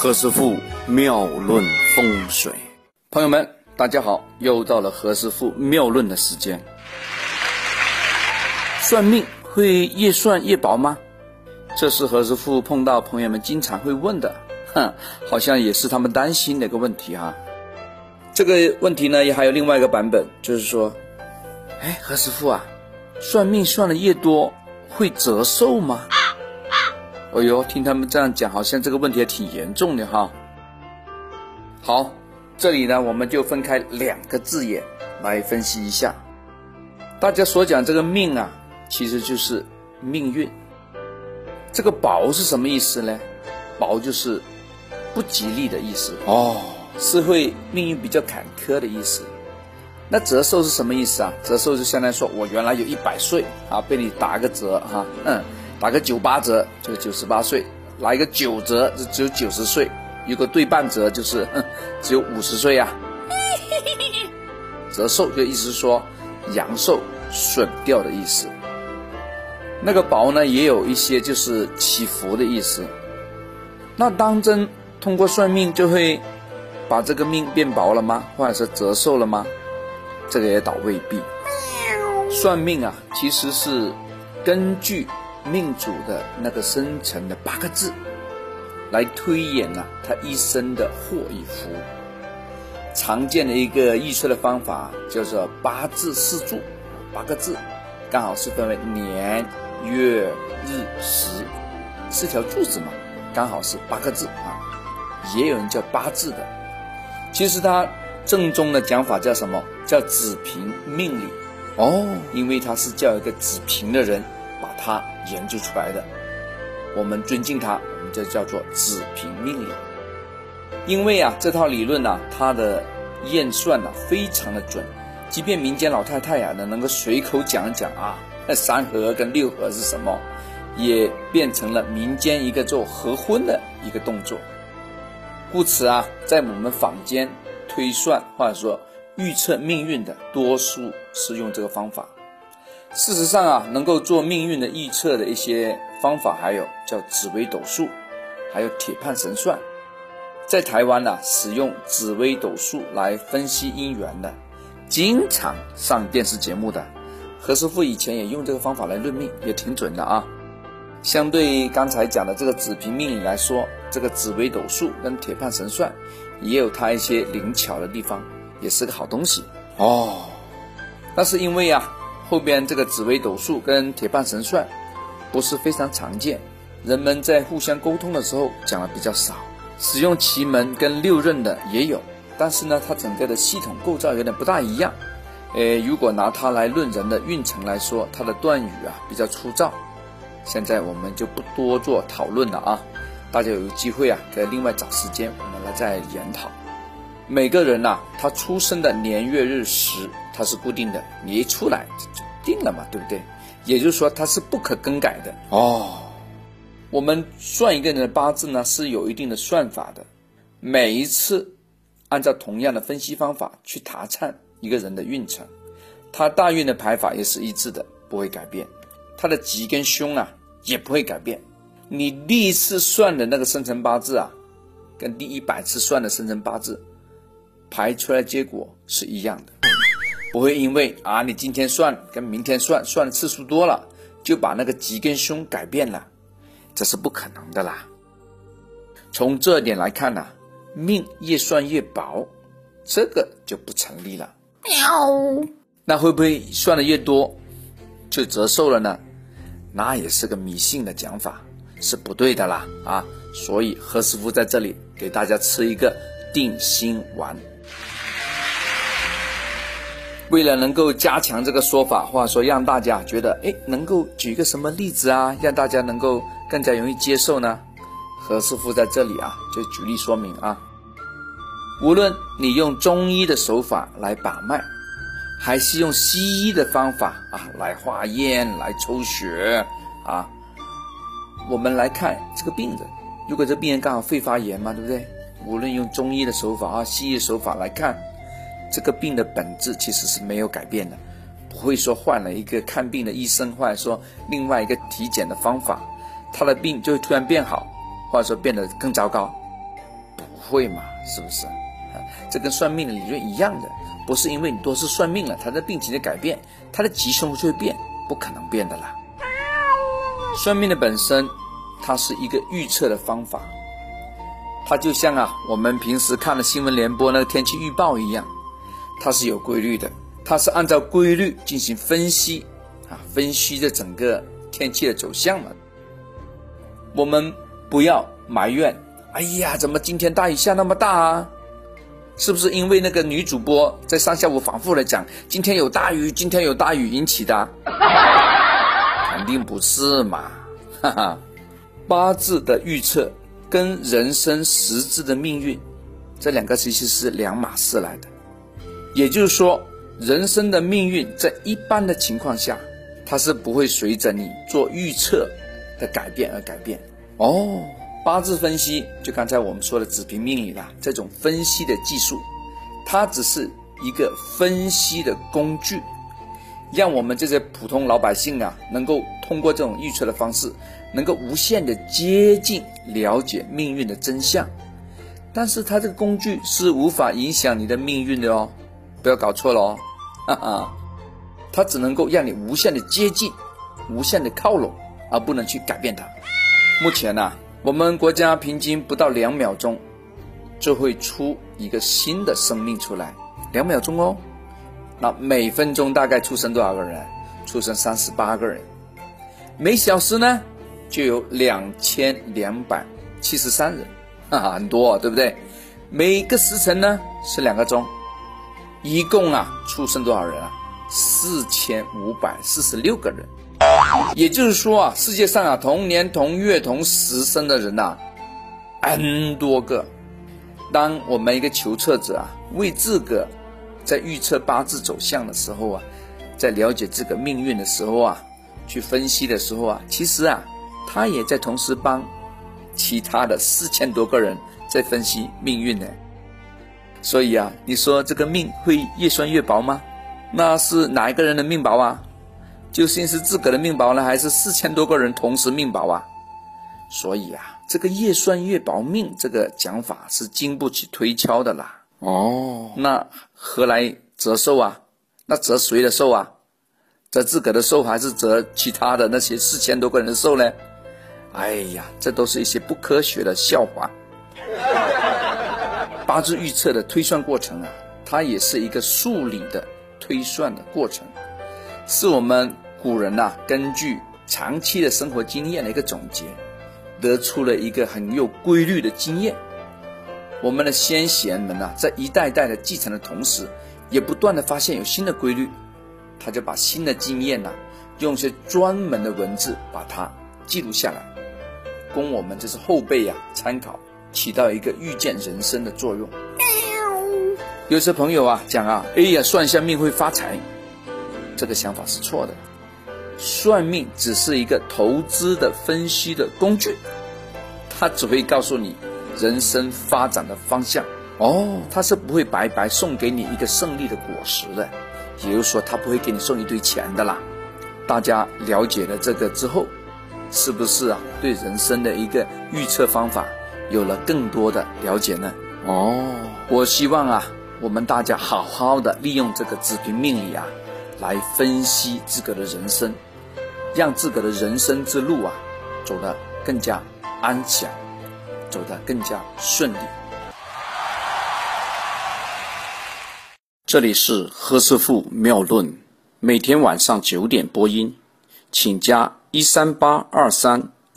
何师傅妙论风水，朋友们，大家好，又到了何师傅妙论的时间。算命会越算越薄吗？这是何师傅碰到朋友们经常会问的，哼，好像也是他们担心的一个问题哈。这个问题呢，也还有另外一个版本，就是说，哎，何师傅啊，算命算的越多，会折寿吗？哎呦，听他们这样讲，好像这个问题还挺严重的哈。好，这里呢，我们就分开两个字眼来分析一下。大家所讲这个命啊，其实就是命运。这个薄是什么意思呢？薄就是不吉利的意思哦，是会命运比较坎坷的意思。那折寿是什么意思啊？折寿就相当于说我原来有一百岁啊，被你打个折哈，嗯。打个九八折就是九十八岁，来一个九折就只有九十岁，如果对半折就是只有五十岁呀。折寿就意思说阳寿损掉的意思。那个薄呢也有一些就是起伏的意思。那当真通过算命就会把这个命变薄了吗？或者是折寿了吗？这个也倒未必。算命啊，其实是根据。命主的那个生辰的八个字，来推演呢，他一生的祸与福。常见的一个预测的方法叫做八字四柱，八个字，刚好是分为年、月、日、时，四条柱子嘛，刚好是八个字啊。也有人叫八字的，其实它正宗的讲法叫什么？叫子平命理哦，因为他是叫一个子平的人。把它研究出来的，我们尊敬他，我们这叫做子平命理。因为啊，这套理论呢，它的验算呢非常的准，即便民间老太太呀呢能够随口讲讲啊，那三合跟六合是什么，也变成了民间一个做合婚的一个动作。故此啊，在我们坊间推算或者说预测命运的，多数是用这个方法。事实上啊，能够做命运的预测的一些方法，还有叫紫微斗数，还有铁判神算。在台湾呢，使用紫微斗数来分析姻缘的，经常上电视节目的何师傅以前也用这个方法来论命，也挺准的啊。相对刚才讲的这个紫平命理来说，这个紫微斗数跟铁判神算也有它一些灵巧的地方，也是个好东西哦。那是因为啊。后边这个紫微斗数跟铁判神算不是非常常见，人们在互相沟通的时候讲的比较少。使用奇门跟六壬的也有，但是呢，它整个的系统构造有点不大一样。呃，如果拿它来论人的运程来说，它的断语啊比较粗糙。现在我们就不多做讨论了啊，大家有机会啊，可以另外找时间我们来再研讨。每个人呐，他出生的年月日时，它是固定的，你一出来就定了嘛，对不对？也就是说，它是不可更改的哦。我们算一个人的八字呢，是有一定的算法的。每一次按照同样的分析方法去查看一个人的运程，他大运的排法也是一致的，不会改变。他的吉跟凶啊，也不会改变。你第一次算的那个生辰八字啊，跟第一百次算的生辰八字。排出来结果是一样的，不会因为啊你今天算跟明天算算的次数多了，就把那个吉跟凶改变了，这是不可能的啦。从这点来看呢，命越算越薄，这个就不成立了。喵，那会不会算的越多就折寿了呢？那也是个迷信的讲法，是不对的啦啊！所以何师傅在这里给大家吃一个定心丸。为了能够加强这个说法，或者说让大家觉得，哎，能够举个什么例子啊，让大家能够更加容易接受呢？何师傅在这里啊，就举例说明啊。无论你用中医的手法来把脉，还是用西医的方法啊来化验、来抽血啊，我们来看这个病人，如果这病人刚好肺发炎嘛，对不对？无论用中医的手法啊，西医手法来看。这个病的本质其实是没有改变的，不会说换了一个看病的医生，或者说另外一个体检的方法，他的病就会突然变好，或者说变得更糟糕。不会嘛，是不是？这跟算命的理论一样的，不是因为你多次算命了，他的病情的改变，他的吉凶就会变，不可能变的啦。算命的本身，它是一个预测的方法，它就像啊，我们平时看的新闻联播那个天气预报一样，它是有规律的，它是按照规律进行分析啊，分析这整个天气的走向嘛。我们不要埋怨，哎呀，怎么今天大雨下那么大啊？是不是因为那个女主播在上下午反复的讲今天有大雨，今天有大雨引起的？肯定不是嘛，哈哈！八字的预测跟人生实质的命运，这两个其实是两码事来的。也就是说，人生的命运在一般的情况下，它是不会随着你做预测的改变而改变。哦，八字分析就刚才我们说的子平命理啦，这种分析的技术，它只是一个分析的工具。让我们这些普通老百姓啊，能够通过这种预测的方式，能够无限的接近了解命运的真相。但是它这个工具是无法影响你的命运的哦，不要搞错了哦，哈哈，它只能够让你无限的接近，无限的靠拢，而不能去改变它。目前呢，我们国家平均不到两秒钟，就会出一个新的生命出来，两秒钟哦。那每分钟大概出生多少个人？出生三十八个人。每小时呢，就有两千两百七十三人，哈哈，很多，对不对？每个时辰呢是两个钟，一共啊出生多少人啊？四千五百四十六个人。也就是说啊，世界上啊同年同月同时生的人呐，n 多个。当我们一个求测者啊为自个在预测八字走向的时候啊，在了解这个命运的时候啊，去分析的时候啊，其实啊，他也在同时帮其他的四千多个人在分析命运呢。所以啊，你说这个命会越算越薄吗？那是哪一个人的命薄啊？究竟是自个的命薄呢，还是四千多个人同时命薄啊？所以啊，这个越算越薄命这个讲法是经不起推敲的啦。哦，那何来折寿啊？那折谁的寿啊？折自个的寿，还是折其他的那些四千多个人的寿呢？哎呀，这都是一些不科学的笑话。八字预测的推算过程啊，它也是一个数理的推算的过程，是我们古人呐根据长期的生活经验的一个总结，得出了一个很有规律的经验。我们的先贤们呐，在一代代的继承的同时，也不断的发现有新的规律，他就把新的经验呐，用些专门的文字把它记录下来，供我们这是后辈呀参考，起到一个预见人生的作用。有些朋友啊讲啊，哎呀，算一下命会发财，这个想法是错的，算命只是一个投资的分析的工具，它只会告诉你。人生发展的方向哦，它是不会白白送给你一个胜利的果实的，也就是说，它不会给你送一堆钱的啦。大家了解了这个之后，是不是啊？对人生的一个预测方法有了更多的了解呢？哦，我希望啊，我们大家好好的利用这个子平命理啊，来分析自个的人生，让自个的人生之路啊，走得更加安详。走得更加顺利。这里是何师傅妙论，每天晚上九点播音，请加一三八二三